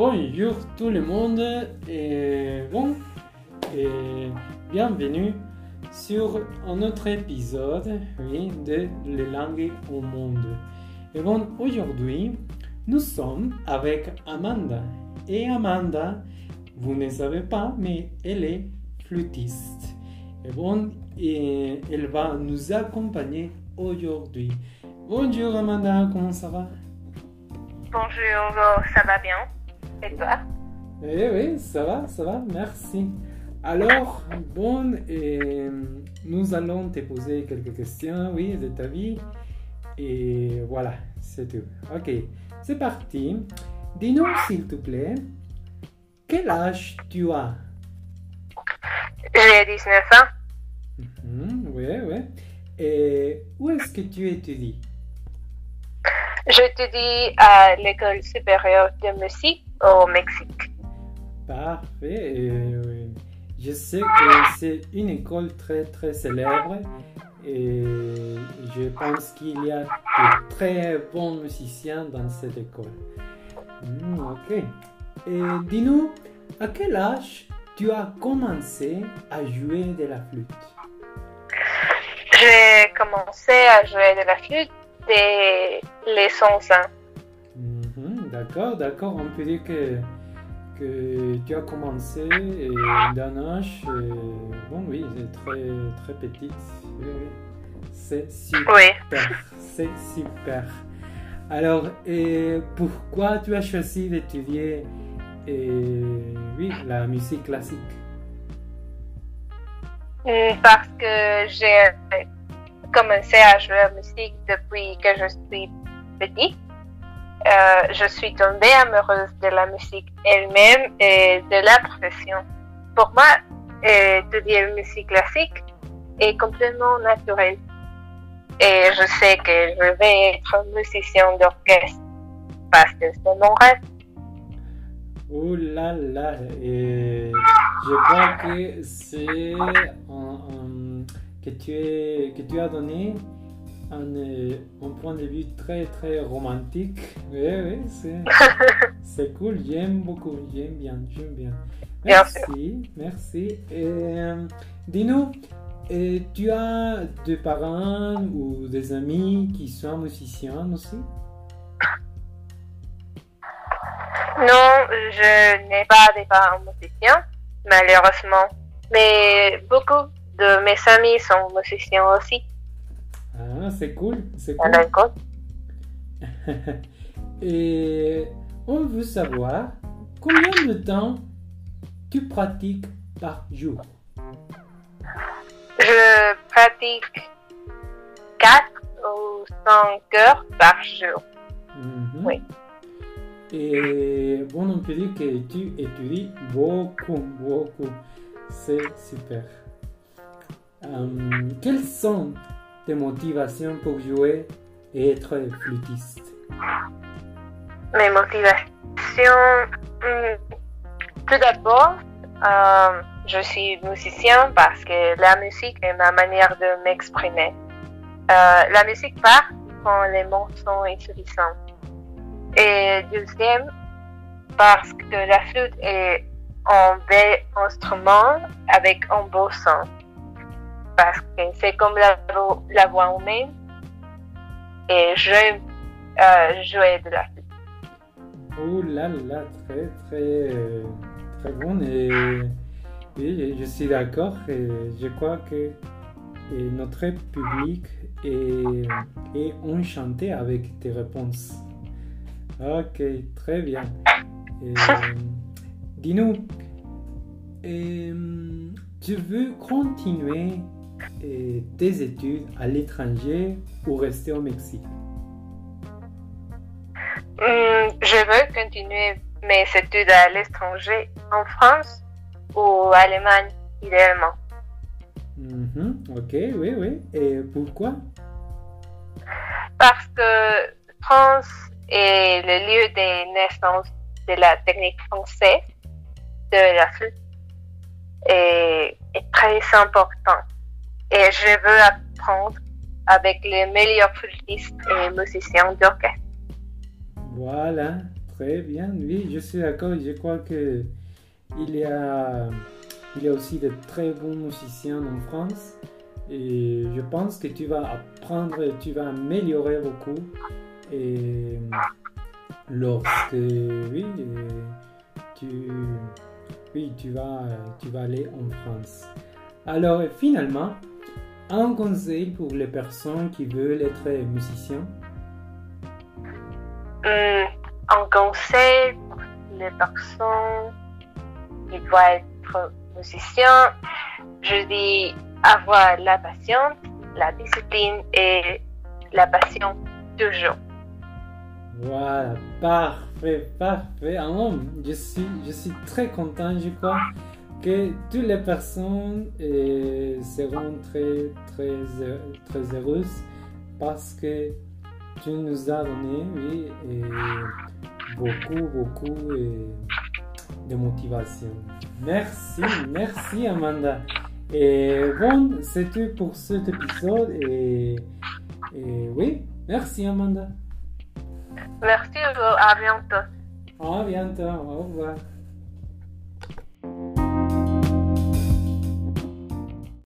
bonjour tout le monde et bon et bienvenue sur un autre épisode de Les langues au monde. Et bon, aujourd'hui, nous sommes avec Amanda. Et Amanda, vous ne savez pas, mais elle est flûtiste. Et bon, et elle va nous accompagner aujourd'hui. Bonjour Amanda, comment ça va? Bonjour, ça va bien Et toi Eh oui, ça va, ça va, merci. Alors, bon, et nous allons te poser quelques questions, oui, de ta vie. Et voilà, c'est tout. Ok, c'est parti. Dis-nous, s'il te plaît, quel âge tu as? J'ai 19 ans. Mhm, Oui, oui. Et où est-ce que tu étudies? J'étudie à l'école supérieure de musique au Mexique. Parfait. Je sais que c'est une école très très célèbre et je pense qu'il y a de très bons musiciens dans cette école. Hmm, ok. Et dis-nous, à quel âge tu as commencé à jouer de la flûte? J'ai commencé à jouer de la flûte les 11 ans. Mhm, D'accord, d'accord. On peut dire que, que tu as commencé et d'un âge, bon oui, très très petite. Oui, oui. C'est super. Oui. C'est super. Alors, et pourquoi tu as choisi d'étudier oui, la musique classique? Parce que j'ai commencé à jouer à la musique depuis que je suis petite. Euh, je suis tombée amoureuse de la musique elle-même et de la profession. Pour moi, étudier musique classique est complètement naturel. Et je sais que je vais être musicien d'orchestre parce que c'est mon rêve. Oh là là, je crois que c'est que, tu es, que tu as donné un, euh, un point de vue très très romantique. Oui, oui, c'est, cool, j'aime beaucoup, j'aime bien, j'aime bien. Merci, merci. Euh, dis-nous, euh, tu as des parents ou des amis qui sont musiciens aussi? Non, je n'ai pas des parents musiciens, malheureusement. Mais beaucoup de mes amis sont musiciens aussi. Ah, c'est cool, c'est cool. Et on veut savoir combien de temps tu pratiques par jour? Je pratique 4 ou 5 heures par jour. Mhm. Oui. Et bon, on peut dire que tu étudies beaucoup, beaucoup. C'est super. Euh, quelles sont tes motivations pour jouer et être flûtiste? Mes motivations. hmm, Tout d'abord, euh, je suis musicien parce que la musique est ma manière de m'exprimer. Euh, la musique part quand les mots sont insuffisants. Et deuxième, parce que la flûte est un bel instrument avec un beau son. Parce que c'est comme la, la voix humaine. Et j'aime euh, jouer de la flûte. Oh là là, très très euh, très bon et oui, je suis d'accord et je crois que et notre public est, enchanté avec tes réponses. Ok, très bien. Et, Dis-nous, euh, tu veux continuer tes études à l'étranger ou rester au Mexique? Hmm, je veux continuer mes études à l'étranger, en France ou Allemagne, idéalement. Mhm, Ok, oui, oui. Et pourquoi? Parce que France est le lieu des naissances de la technique française de la flûte et est très important. Et je veux apprendre avec les meilleurs flûtistes et musiciens d'orchestre. Voilà, Très bien, oui, je suis d'accord. Je crois que il y a, il y a aussi de très bons musiciens en France. Et je pense que tu vas apprendre, tu vas améliorer beaucoup. Et lorsque, oui, tu, oui, tu vas, tu vas aller en France. Alors, finalement, un conseil pour les personnes qui veulent être musiciens? Hum, un conseil pour les personnes qui doivent être musiciens, je dis avoir la patience, la discipline et la passion toujours. Voilà, parfait, parfait. Je, suis, je suis très content, je crois que toutes les personnes euh, seront très, très, très heureuses parce que tu nous as donné oui, et beaucoup, beaucoup et de motivation. Merci, merci Amanda. Et bon, c'est tout pour cet épisode et, et oui, merci Amanda. Merci, à bientôt. À bientôt, au revoir.